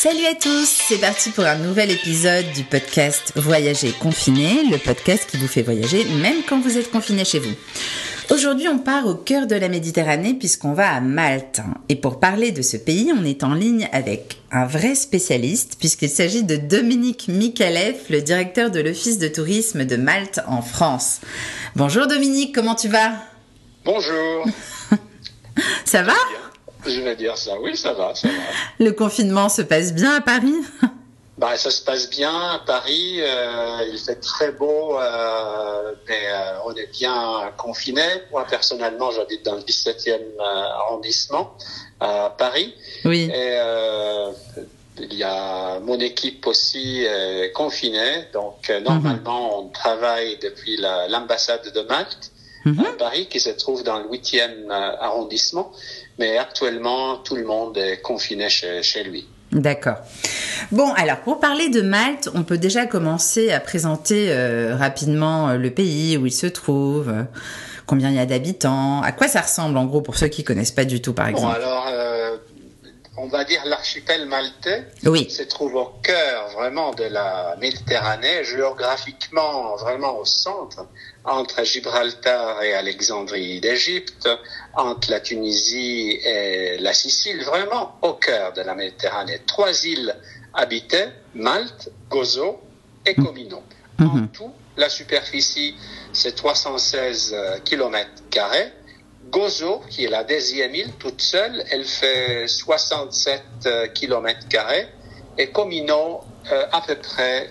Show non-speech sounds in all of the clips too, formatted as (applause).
Salut à tous, c'est parti pour un nouvel épisode du podcast Voyager confiné, le podcast qui vous fait voyager même quand vous êtes confiné chez vous. Aujourd'hui, on part au cœur de la Méditerranée puisqu'on va à Malte. Et pour parler de ce pays, on est en ligne avec un vrai spécialiste puisqu'il s'agit de Dominique Mikalev, le directeur de l'Office de tourisme de Malte en France. Bonjour Dominique, comment tu vas? Bonjour. ça va? Je vais dire ça, oui, ça va, ça va. Le confinement se passe bien à Paris? (laughs) Bah, ça se passe bien à Paris. Euh, il fait très beau, euh, mais euh, on est bien confiné. Moi, personnellement, j'habite dans le 17e arrondissement à Paris. Oui. Et il y a mon équipe aussi confinée. Donc, normalement, on travaille depuis l'ambassade de Malte Mhm. à Paris qui se trouve dans le 8e arrondissement. Mais actuellement, tout le monde est confiné chez, chez lui. D'accord. Bon, alors pour parler de Malte, on peut déjà commencer à présenter euh, rapidement euh, le pays où il se trouve, euh, combien il y a d'habitants, à quoi ça ressemble en gros pour ceux qui connaissent pas du tout par exemple. Bon, alors, euh, on va dire l'archipel maltais Oui. se trouve au cœur vraiment de la Méditerranée, géographiquement vraiment au centre, entre Gibraltar et Alexandrie d'Égypte, entre la Tunisie et la Sicile, vraiment au cœur de la Méditerranée. Trois îles habitées, Malte, Gozo et Comino. En Mhm. tout, la superficie, c'est 316 kilomètres carrés. Gozo, qui est la deuxième île toute seule, elle fait 67 kilomètres carrés. Et Comino, euh, à peu près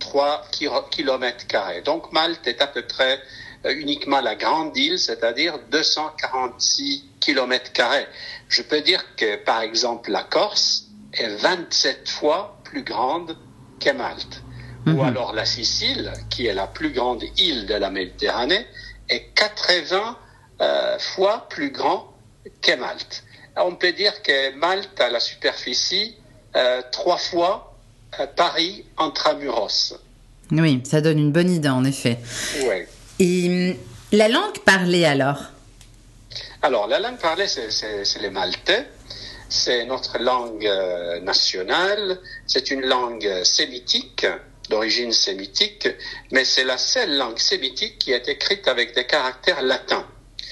3 kilomètres carrés. Donc Malte est à peu près euh, uniquement la grande île, c'est-à-dire 246 kilomètres carrés. Je peux dire que, par exemple, la Corse est 27 fois plus grande que Malte. Mhm. Ou alors la Sicile, qui est la plus grande île de la Méditerranée, est 80 euh, fois plus grand que Malte. On peut dire que Malte a la superficie euh, trois fois euh, Paris intramuros. Oui, ça donne une bonne idée en effet. Ouais. Et hum, la langue parlée alors? Alors, la langue parlée, c'est- le maltais. C'est notre langue euh, nationale. C'est une langue sémitique, d'origine sémitique, mais c'est la seule langue sémitique qui est écrite avec des caractères latins.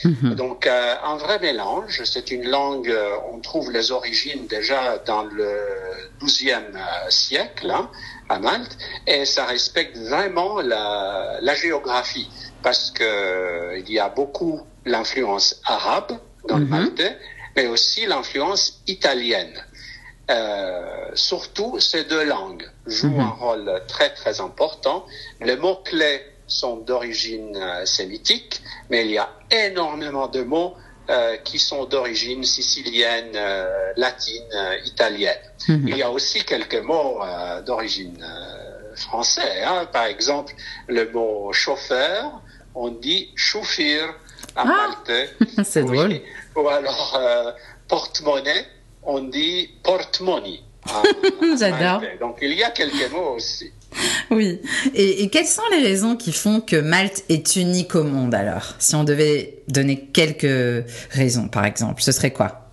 Mhm. Donc, euh, un vrai mélange. C'est une langue, euh, on trouve les origines déjà dans le XIIe euh, siècle hein, à Malte, et ça respecte vraiment la, la géographie, parce que il y a beaucoup l'influence arabe dans le Mhm. maltais, mais aussi l'influence italienne. Surtout, ces deux langues jouent Mhm. un rôle très très important. Les mots-clés sont d'origine euh, sémitique, mais il y a énormément de mots euh, qui sont d'origine sicilienne, euh, latine, euh, italienne. Mhm. Il y a aussi quelques mots euh, d'origine euh, française. Hein. Par exemple, le mot chauffeur, on dit chauffir en Ah, maltais. (laughs) C'est Oui. drôle. Ou alors euh, porte-monnaie, on dit en (laughs) J'adore. Donc il y a quelques mots aussi. (laughs) Oui. Et, et quelles sont les raisons qui font que Malte est unique au monde alors? Si on devait donner quelques raisons par exemple, ce serait quoi?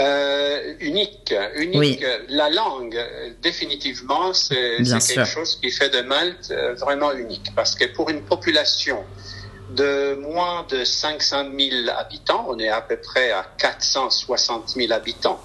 Euh, unique, unique. Oui. La langue, euh, définitivement, c'est quelque chose qui fait de Malte euh, vraiment unique. Parce que pour une population de moins de 500 000 habitants, on est à peu près à 460 000 habitants,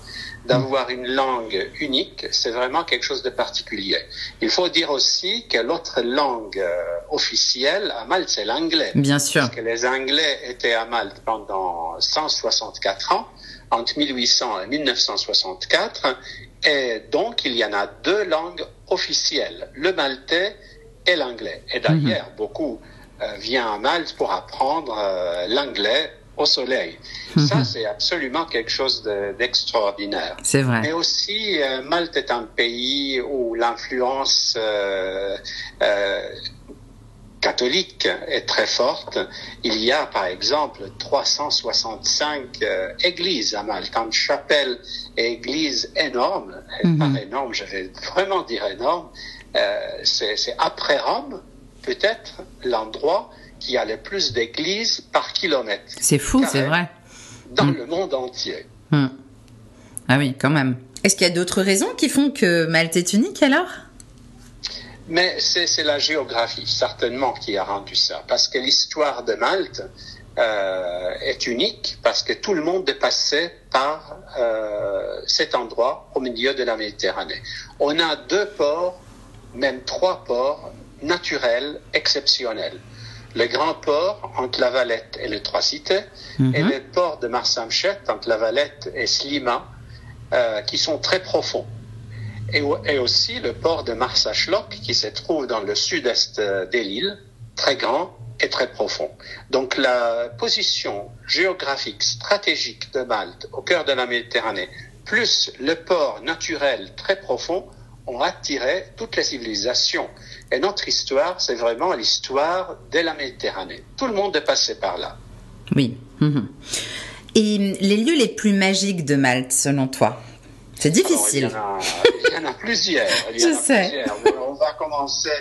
d'avoir une langue unique, c'est vraiment quelque chose de particulier. Il faut dire aussi que l'autre langue euh, officielle à Malte, c'est l'anglais. Bien sûr. Parce que les Anglais étaient à Malte pendant 164 ans, entre 1800 et 1964, et donc il y en a deux langues officielles, le maltais et l'anglais. Et d'ailleurs, beaucoup euh, viennent à Malte pour apprendre euh, l'anglais au soleil. Ça, c'est absolument quelque chose de- d'extraordinaire. C'est vrai. Mais aussi, euh, Malte est un pays où l'influence euh, euh, catholique est très forte. Il y a, par exemple, 365 euh, églises à Malte, une chapelle et église énorme. Et Mhm. Par énorme, je vais vraiment dire énorme. C'est c'est après Rome, peut-être, l'endroit qui a le plus d'églises par kilomètre C'est fou, c'est vrai. dans Mm. le monde entier. Hmm. Ah oui, quand même. Est-ce qu'il y a d'autres raisons qui font que Malte est unique alors? Mais c'est la géographie, certainement, qui a rendu ça. Parce que l'histoire de Malte euh, est unique, parce que tout le monde est passé par euh, cet endroit au milieu de la Méditerranée. On a deux ports, même trois ports naturels exceptionnels le grand port entre la Valette et les Trois Cités, et le port de Marsamchet entre la Valette et Slima, euh, qui sont très profonds. Et, et, aussi le port de Marsachlok, qui se trouve dans le sud-est de l'île, très grand et très profond. Donc la position géographique stratégique de Malte au cœur de la Méditerranée, plus le port naturel très profond, ont attiré toutes les civilisations. Et notre histoire, c'est vraiment l'histoire de la Méditerranée. Tout le monde est passé par là. Oui. Mhm. Et les lieux les plus magiques de Malte, selon toi? C'est difficile. Alors, il, y en a, (laughs) plusieurs. Il y Je en a sais. Plusieurs. On va commencer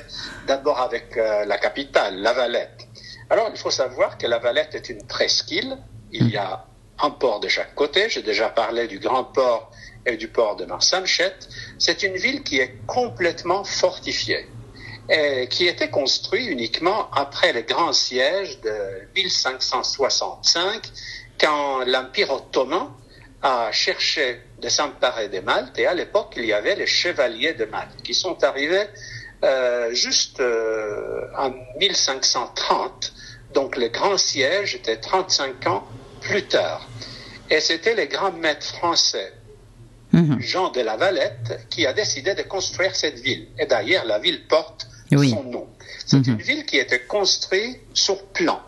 d'abord avec euh, la capitale, La Valette. Alors, il faut savoir que La Valette est une presqu'île. Il y a un port de chaque côté. J'ai déjà parlé du grand port et du port de Marsamchet. C'est une ville qui est complètement fortifiée et qui était construite uniquement après le grand siège de 1565 quand l'Empire ottoman a cherché de s'emparer de Malte et à l'époque il y avait les chevaliers de Malte qui sont arrivés euh, juste euh, en 1530 donc le grand siège était 35 ans plus tard et c'était les grands maîtres français Mhm. Jean de la Valette qui a décidé de construire cette ville et d'ailleurs la ville porte Oui. son nom c'est Mhm. une ville qui était construite sur plan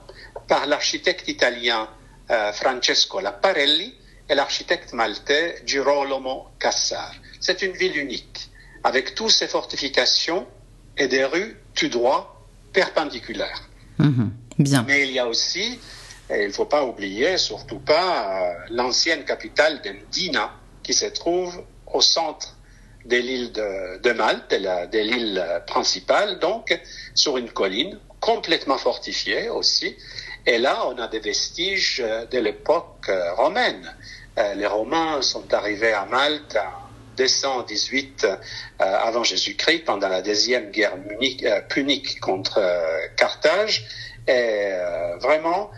par l'architecte italien euh, Francesco Lapparelli et l'architecte maltais Girolamo Cassar. C'est une ville unique, avec toutes ses fortifications et des rues tout droit perpendiculaires. Mhm. Bien. Mais il y a aussi, et il ne faut pas oublier, surtout pas, euh, l'ancienne capitale de Mdina, qui se trouve au centre de l'île de, Malte, de l'île principale, donc sur une colline complètement fortifiée aussi. Et là, on a des vestiges euh, de l'époque euh, romaine. Euh, les Romains sont arrivés à Malte en 218 euh, avant Jésus-Christ, pendant la deuxième guerre punique contre Carthage. Et vraiment,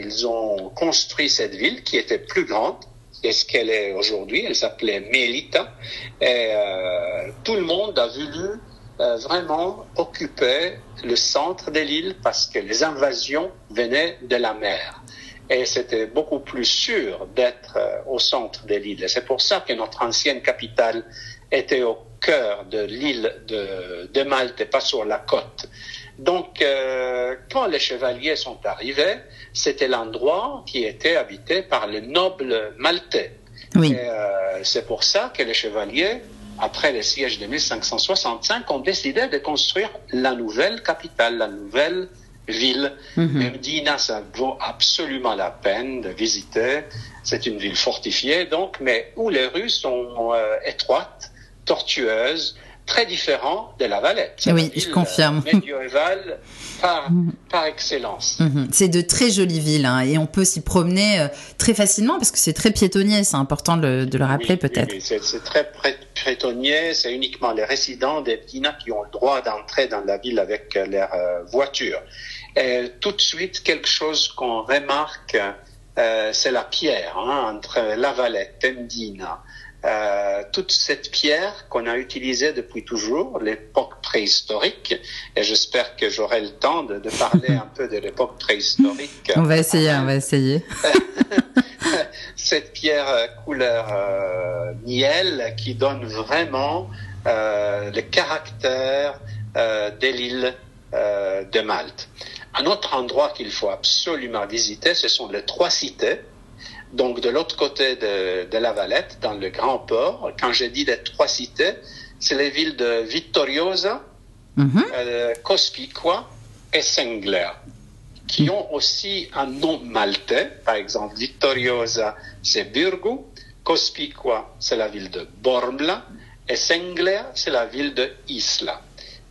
ils ont construit cette ville qui était plus grande et ce qu'elle est aujourd'hui. Elle s'appelait Melita. Et euh, tout le monde a voulu euh, vraiment occuper le centre de l'île parce que les invasions venaient de la mer. Et c'était beaucoup plus sûr d'être euh, au centre de l'île. C'est pour ça que notre ancienne capitale était au cœur de l'île de, de Malte et pas sur la côte. Donc, euh, quand les chevaliers sont arrivés, c'était l'endroit qui était habité par les nobles maltais. Oui. Euh, c'est pour ça que les chevaliers, après le siège de 1565, ont décidé de construire la nouvelle capitale, la nouvelle ville. Mhm. Et Medina, ça vaut absolument la peine de visiter. C'est une ville fortifiée, donc, mais où les rues sont euh, étroites, tortueuses, très différentes de la Valette. Oui, je confirme. euh, médiévale par, (laughs) par excellence. Mhm. C'est de très jolies villes hein, et on peut s'y promener euh, très facilement parce que c'est très piétonnier, c'est important de, le- de le rappeler Oui, peut-être. oui, c'est très prétonnier, c'est uniquement les résidents des qui ont le droit d'entrer dans la ville avec euh, leur euh, voiture. Et tout de suite, quelque chose qu'on remarque, euh, c'est la pierre hein, entre La Valette et Medina. Euh, toute cette pierre qu'on a utilisée depuis toujours, l'époque préhistorique, et j'espère que j'aurai le temps de, de parler (laughs) un peu de l'époque préhistorique. On va essayer, on va essayer. (laughs) cette pierre euh, couleur euh, miel qui donne vraiment euh, le caractère euh, de l'île euh, de Malte. Un autre endroit qu'il faut absolument visiter, ce sont les trois cités. Donc de l'autre côté de, de la Valette, dans le grand port. Quand j'ai dit les trois cités, c'est les villes de Vittoriosa, Mhm. euh, Cospicua et Sengler, qui ont aussi un nom maltais. Par exemple, Vittoriosa, c'est Burgu, Cospicua, c'est la ville de Bormla, et Sengler, c'est la ville de Isla,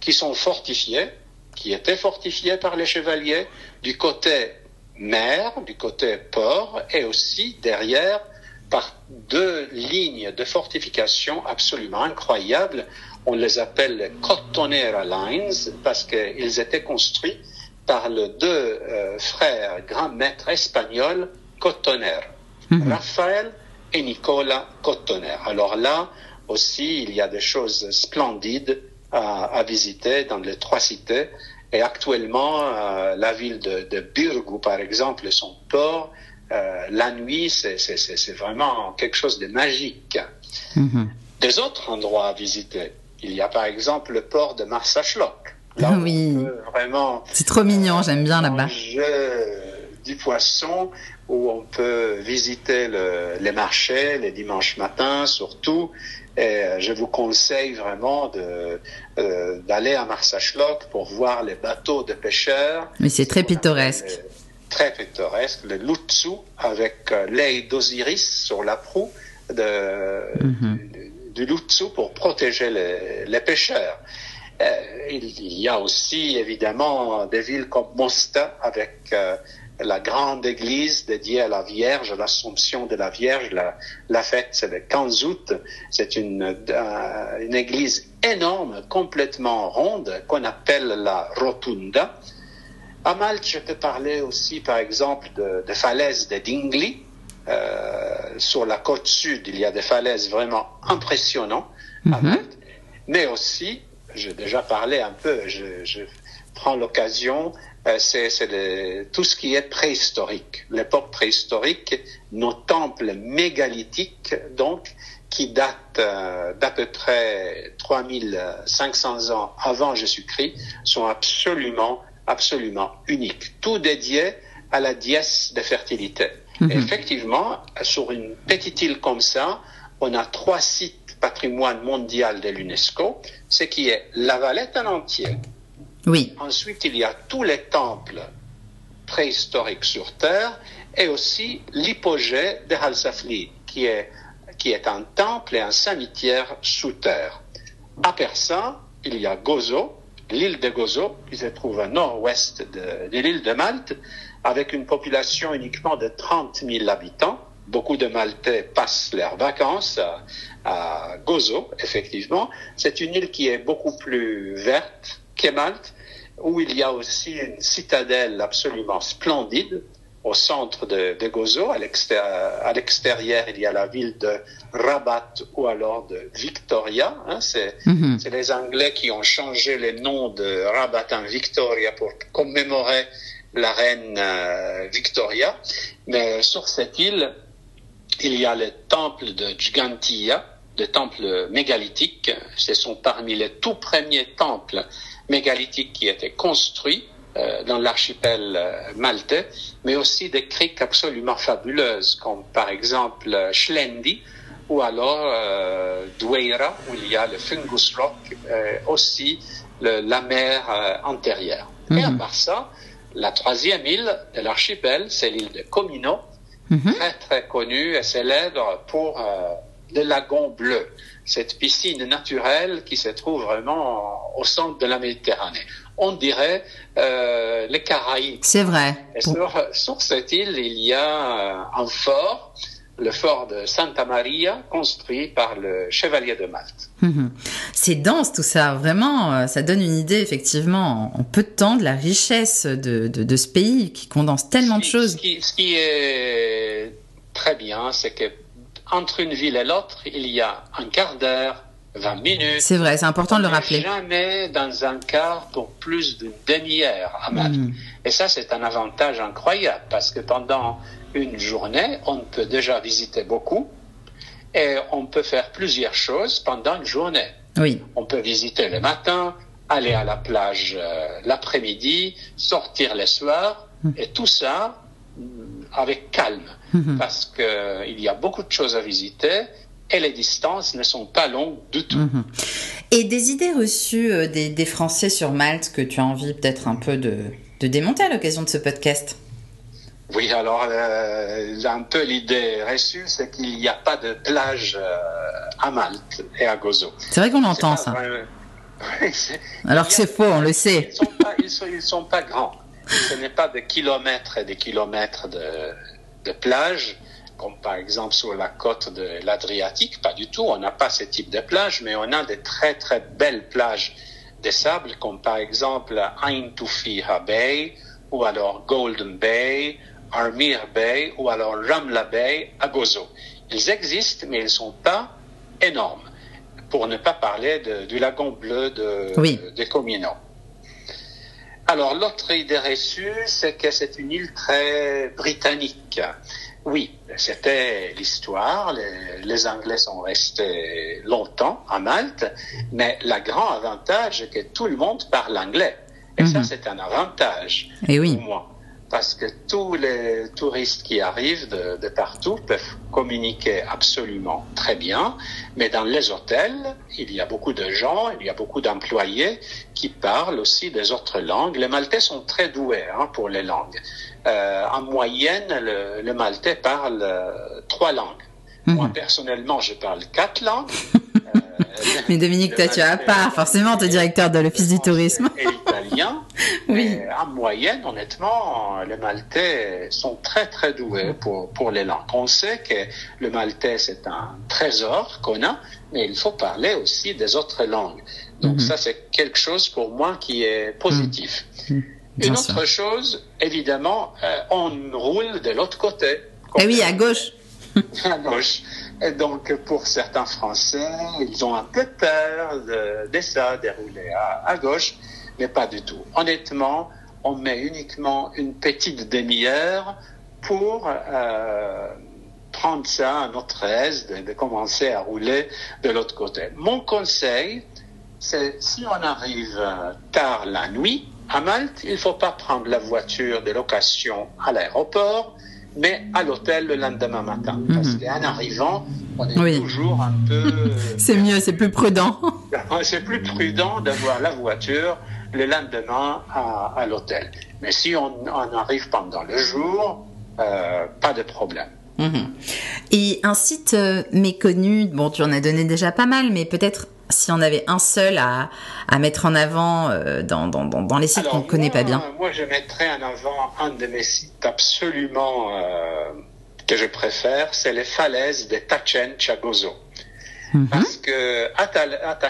qui sont fortifiées, qui étaient fortifiées par les chevaliers du côté mer, du côté port, et aussi derrière par deux lignes de fortification absolument incroyables. On les appelle Cotonera Lines parce qu'ils étaient construits par les deux euh, frères grands maîtres espagnols Cotoner, Mhm. Raphaël et Nicolas Cotoner. Alors là aussi, il y a des choses splendides à, à visiter dans les trois cités. Et actuellement, euh, la ville de, de Burgos, par exemple, et son port, euh, la nuit, c'est vraiment quelque chose de magique. Mhm. Des autres endroits à visiter, il y a par exemple le port de Marsachloc. Là où Oui. vraiment C'est trop mignon, j'aime bien là-bas. manger du poisson, où on peut visiter le- les marchés les dimanches matins surtout. Et euh, je vous conseille vraiment de, euh, d'aller à Marsachloc pour voir les bateaux de pêcheurs. Mais c'est très pittoresque. euh, Très pittoresque. Le Lutsu avec l'œil d'Osiris sur la proue de, Mhm. du, du Lutsu pour protéger les, les pêcheurs. Euh, il, il y a aussi évidemment des villes comme Mosta avec euh, la grande église dédiée à la Vierge, l'Assomption de la Vierge. La, la fête, c'est le 15 août. C'est une, euh, une église énorme, complètement ronde, qu'on appelle la Rotunda. À Malte, je peux parler aussi, par exemple, de, de falaises de Dingley. Euh, sur la côte sud, il y a des falaises vraiment impressionnantes à Mhm. Malte. Mais aussi, j'ai déjà parlé un peu, je, je prends l'occasion, euh, c'est tout ce qui est préhistorique. L'époque préhistorique, nos temples mégalithiques, donc, qui datent euh, d'à peu près 3500 ans avant Jésus-Christ, sont absolument, absolument uniques. Tout dédié à la dièse de fertilité. Mhm. Effectivement, sur une petite île comme ça, on a trois sites patrimoine mondial de l'UNESCO, ce qui est la Valette en entier. Oui. Ensuite, il y a tous les temples préhistoriques sur Terre et aussi l'hypogée de Halsafli, qui est, qui est un temple et un cimetière sous terre. À Persan, il y a Gozo, l'île de Gozo, qui se trouve au nord-ouest de, l'île de Malte, avec une population uniquement de 30 000 habitants. Beaucoup de Maltais passent leurs vacances à Gozo, effectivement. C'est une île qui est beaucoup plus verte que Malte, où il y a aussi une citadelle absolument splendide au centre de, de Gozo. À l'extérieur, il y a la ville de Rabat ou alors de Victoria. Hein, c'est Mhm. c'est les Anglais qui ont changé les noms de Rabat en Victoria pour commémorer la reine euh, Victoria. Mais sur cette île, il y a le temple de Gigantia, le temple mégalithique. Ce sont parmi les tout premiers temples mégalithiques qui étaient construits euh, dans l'archipel euh, maltais, mais aussi des criques absolument fabuleuses, comme par exemple euh, Schlendi, ou alors euh, Doueira, où il y a le Fungus Rock, euh, aussi le- la mer euh, antérieure. Et à Mhm. part ça, la troisième île de l'archipel, c'est l'île de Comino, Mhm. très très connue et célèbre pour le lagon bleu, cette piscine naturelle qui se trouve vraiment au centre de la Méditerranée. On dirait euh, les Caraïbes. C'est vrai. Et sur, sur cette île, il y a euh, un fort, le fort de Santa Maria, construit par le chevalier de Malte. Mhm. C'est dense tout ça, vraiment, euh, ça donne une idée effectivement en, peu de temps de la richesse de, de, de ce pays qui condense tellement de Ce choses. Ce qui, ce qui est très bien, c'est que entre une ville et l'autre, il y a un quart d'heure, 20 minutes. C'est vrai, c'est important de le rappeler. Jamais dans un quart pour plus d'une demi-heure à Malte. Mhm. Et ça, c'est un avantage incroyable parce que pendant une journée, on peut déjà visiter beaucoup et on peut faire plusieurs choses pendant une journée. Oui, On peut visiter le matin, aller à la plage euh, l'après-midi, sortir le soir et tout ça avec calme Mhm. parce que il y a beaucoup de choses à visiter et les distances ne sont pas longues du tout. Mhm. Et des idées reçues euh, des, des Français sur Malte que tu as envie peut-être un peu de, de démonter à l'occasion de ce podcast? Oui, alors euh, un peu l'idée reçue, c'est qu'il n'y a pas de plage euh, à Malte et à Gozo. C'est vrai qu'on l'entend ça. vrai- (laughs) c'est- Alors que c'est faux, on le sait. Ils sont sont, ils sont pas grands. Ce n'est pas des kilomètres et des kilomètres de, de plage. comme par exemple sur la côte de l'Adriatique, pas du tout. On n'a pas ce type de plage, mais on a des très très belles plages de sable, comme par exemple Ain Tufiha Bay, ou alors Golden Bay, Armir Bay, ou alors Ramla Bay à Gozo. Ils existent, mais ils sont pas énormes. Pour ne pas parler de, du lagon bleu de, Oui. de, de Comino. Alors, l'autre idée reçue, c'est que c'est une île très britannique. Oui, c'était l'histoire. Les, les Anglais sont restés longtemps à Malte, mais le grand avantage est que tout le monde parle anglais. Et ça, Mhm. c'est un avantage Et oui. pour moi. Parce que tous les touristes qui arrivent de, de partout peuvent communiquer absolument très bien, mais dans les hôtels, il y a beaucoup de gens, il y a beaucoup d'employés qui parlent aussi des autres langues. Les Maltais sont très doués hein, pour les langues. Euh, en moyenne, le, le Maltais parle euh, trois langues. Moi, Mhm. personnellement, je parle quatre langues. (laughs) Euh, Mais Dominique, toi, tu as pas forcément ton directeur de l'Office du tourisme. Et l'italien. (laughs) Oui. Mais en moyenne, honnêtement, les Maltais sont très très doués pour, pour les langues. On sait que le maltais, c'est un trésor qu'on a, mais il faut parler aussi des autres langues. Donc Mhm. ça, c'est quelque chose pour moi qui est positif. Mhm. Bien Une autre chose, évidemment, euh, on roule de l'autre côté. Eh oui, à gauche. (laughs) à gauche. Et donc, pour certains Français, ils ont un peu peur de, de ça, de rouler à, à gauche, mais pas du tout. Honnêtement, on met uniquement une petite demi-heure pour euh, prendre ça à notre aise, de, de commencer à rouler de l'autre côté. Mon conseil, c'est si on arrive euh, tard la nuit à Malte, il faut pas prendre la voiture de location à l'aéroport, mais à l'hôtel le lendemain matin. Parce Mhm. qu'en arrivant, on est Oui. toujours un peu... (laughs) C'est mieux, c'est plus prudent. (laughs) c'est plus prudent d'avoir la voiture le lendemain à, à l'hôtel. Mais si on, on arrive pendant le jour, euh, pas de problème. Mhm. Et un site euh, méconnu, bon, tu en as donné déjà pas mal, mais peut-être si on avait un seul à, à mettre en avant euh, dans, dans, dans, les sites qu'on ne connaît pas bien. Moi, je mettrais en avant un de mes sites absolument que je préfère, c'est les falaises de Tachench à Mhm. Parce que Ta-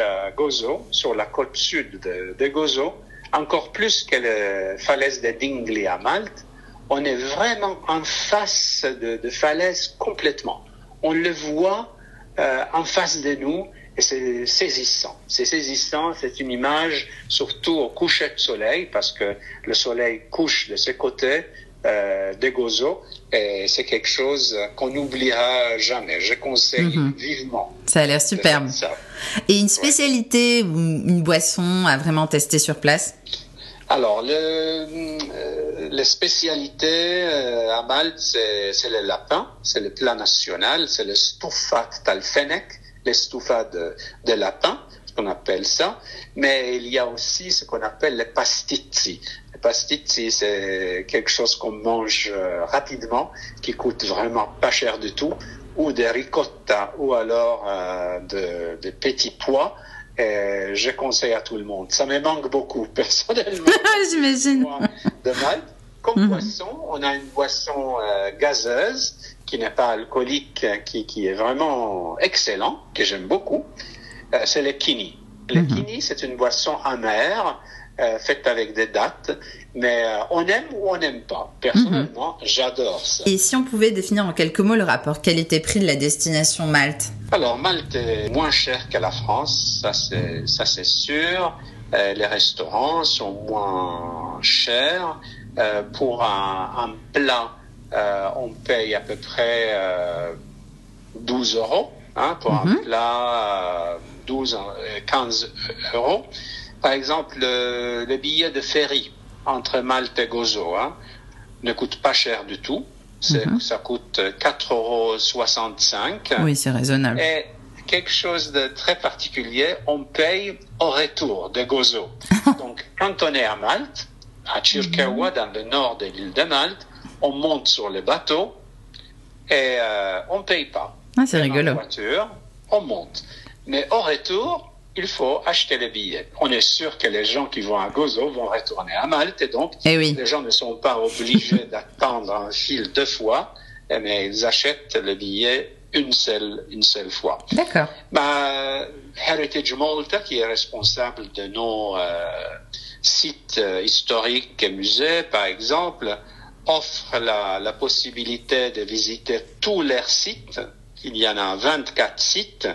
à Gozo, sur la côte sud de, Gozo, encore plus que les falaises de Dingli à Malte, on est vraiment en face de, de falaises complètement. On le voit euh, en face de nous et c'est saisissant. C'est saisissant, c'est une image surtout au coucher de soleil parce que le soleil couche de ce côté euh, de Gozo et c'est quelque chose qu'on n'oubliera jamais. Je conseille Mhm. vivement. Ça a l'air superbe. Et une spécialité ou une boisson à vraiment tester sur place? Alors, le, euh, les spécialités euh, à Malte, c'est le lapin, c'est le plat national, c'est le stufat talfenek, les stufats de, de lapin, ce qu'on appelle ça. Mais il y a aussi ce qu'on appelle les pastizzi. Les pastizzi, c'est quelque chose qu'on mange euh, rapidement, qui coûte vraiment pas cher du tout, ou des ricotta, ou alors euh, de, de petits pois. Et je conseille à tout le monde. Ça me manque beaucoup, (laughs) personnellement (laughs) J'imagine. de Malte. Comme Mhm. boisson, on a une boisson euh, gazeuse qui n'est pas alcoolique, qui, qui est vraiment excellent, que j'aime beaucoup. Euh, c'est le kini. Le Mhm. kini, c'est une boisson amère, euh, faite avec des dattes, mais euh, on aime ou on n'aime pas. Personnellement, j'adore ça. Et si on pouvait définir en quelques mots le rapport qualité-prix de la destination Malte? Alors, Malte est moins cher que la France, ça c'est, sûr. Euh, les restaurants sont moins chers. Euh, pour un, un plat, on paye à peu près euh, 12 euros. Hein, pour un Mhm. plat, euh, 12, euh, 15 euros. Par exemple, le, le billet de ferry entre Malte et Gozo hein, ne coûte pas cher du tout. Mhm. Ça coûte 4,65 euros. Oui, c'est raisonnable. Et quelque chose de très particulier, on paye au retour de Gozo. (laughs) Donc, quand on est à Malte, à Chirkawa, dans le nord de l'île de Malte, on monte sur le bateau et euh, on paye pas. Ah, c'est En rigolo. voiture, on monte. Mais au retour, il faut acheter les billets. On est sûr que les gens qui vont à Gozo vont retourner à Malte et donc Eh oui. les gens ne sont pas obligés (laughs) d'attendre un fil deux fois. mais ils achètent le billet une seule, une seule fois. D'accord. Bah, Heritage Malta, qui est responsable de nos euh, sites euh, historiques et musées, par exemple, offre la, la possibilité de visiter tous leurs sites. Il y en a 24 sites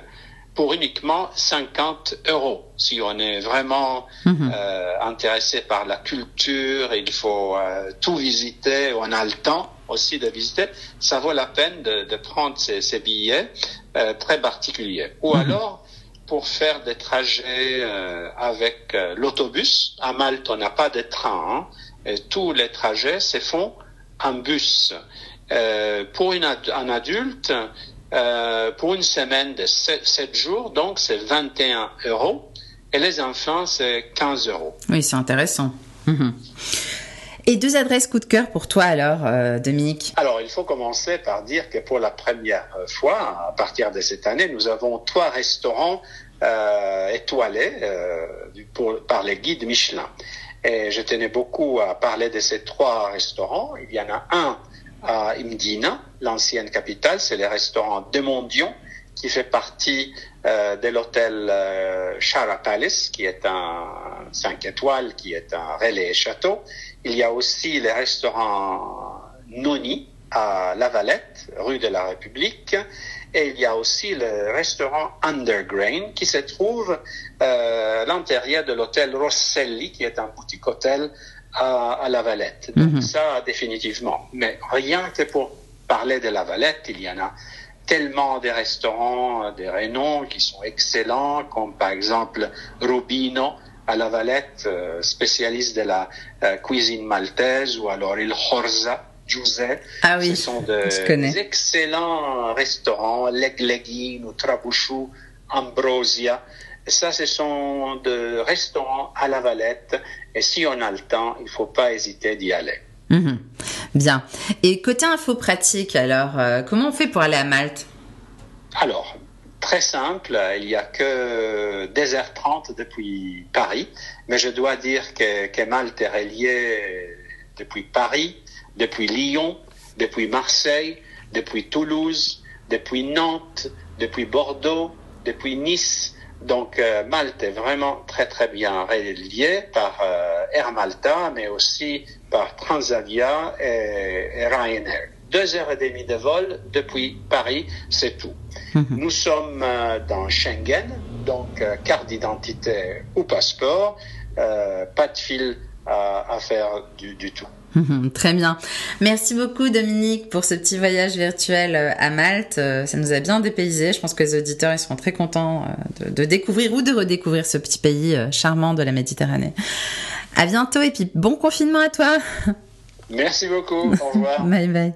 pour uniquement 50 euros. Si on est vraiment Mhm. euh, intéressé par la culture, il faut euh, tout visiter, on a le temps aussi de visiter, ça vaut la peine de, de prendre ces, ces billets euh, très particuliers. Ou Mhm. alors, pour faire des trajets euh, avec euh, l'autobus, à Malte, on n'a pas de train, hein, et tous les trajets se font en bus. Euh, pour une ad- un adulte, euh, pour une semaine de 7, jours, donc c'est 21 euros. Et les enfants, c'est 15 euros. Oui, c'est intéressant. Mhm. Et deux adresses coup de cœur pour toi alors, euh, Dominique? Alors, il faut commencer par dire que pour la première fois, à partir de cette année, nous avons trois restaurants euh, étoilés euh, pour- par les guides Michelin. Et je tenais beaucoup à parler de ces trois restaurants. Il y en a un à Imdina, l'ancienne capitale, c'est le restaurant De Mondion, qui fait partie euh, de l'hôtel euh, Shara Palace, qui est un 5 étoiles, qui est un relais château. Il y a aussi le restaurant Noni à La Valette, rue de la République. Et il y a aussi le restaurant Undergrain qui se trouve euh, à l'intérieur de l'hôtel Rosselli, qui est un petit hôtel à, à La Valette. Donc Mhm. ça, définitivement. Mais rien que pour parler de La Valette, il y en a tellement de restaurants, euh, des renoms qui sont excellents, comme par exemple Rubino à La Valette, euh, spécialiste de la euh, cuisine maltaise, ou alors Il Horza, Giuseppe. Ah oui, Ce sont de- des excellents restaurants, Legleghine ou Trabouchou, Ambrosia. Ça, ce sont des restaurants à La Valette. Et si on a le temps, il faut pas hésiter d'y aller. Mhm. Bien. Et côté info pratique, alors, euh, comment on fait pour aller à Malte? Alors, très simple, il y a que 2h30 depuis Paris, mais je dois dire que, que Malte est relié depuis Paris, depuis Lyon, depuis Marseille, depuis Toulouse, depuis Nantes, depuis Bordeaux, depuis Nice. Donc euh, Malte est vraiment très très bien relié par euh, Air Malta, mais aussi par Transavia et, et Ryanair. Deux heures et demie de vol depuis Paris, c'est tout. Mhm. Nous sommes euh, dans Schengen, donc euh, carte d'identité ou passeport, euh, pas de fil à, à faire du, du tout. (laughs) Très bien. Merci beaucoup Dominique pour ce petit voyage virtuel euh, à Malte. Euh, Ça nous a bien dépaysé. Je pense que les auditeurs ils seront très contents euh, de, de découvrir ou de redécouvrir ce petit pays charmant de la Méditerranée. À bientôt et puis bon confinement à toi. (laughs) Merci beaucoup. Au revoir. Bye bye.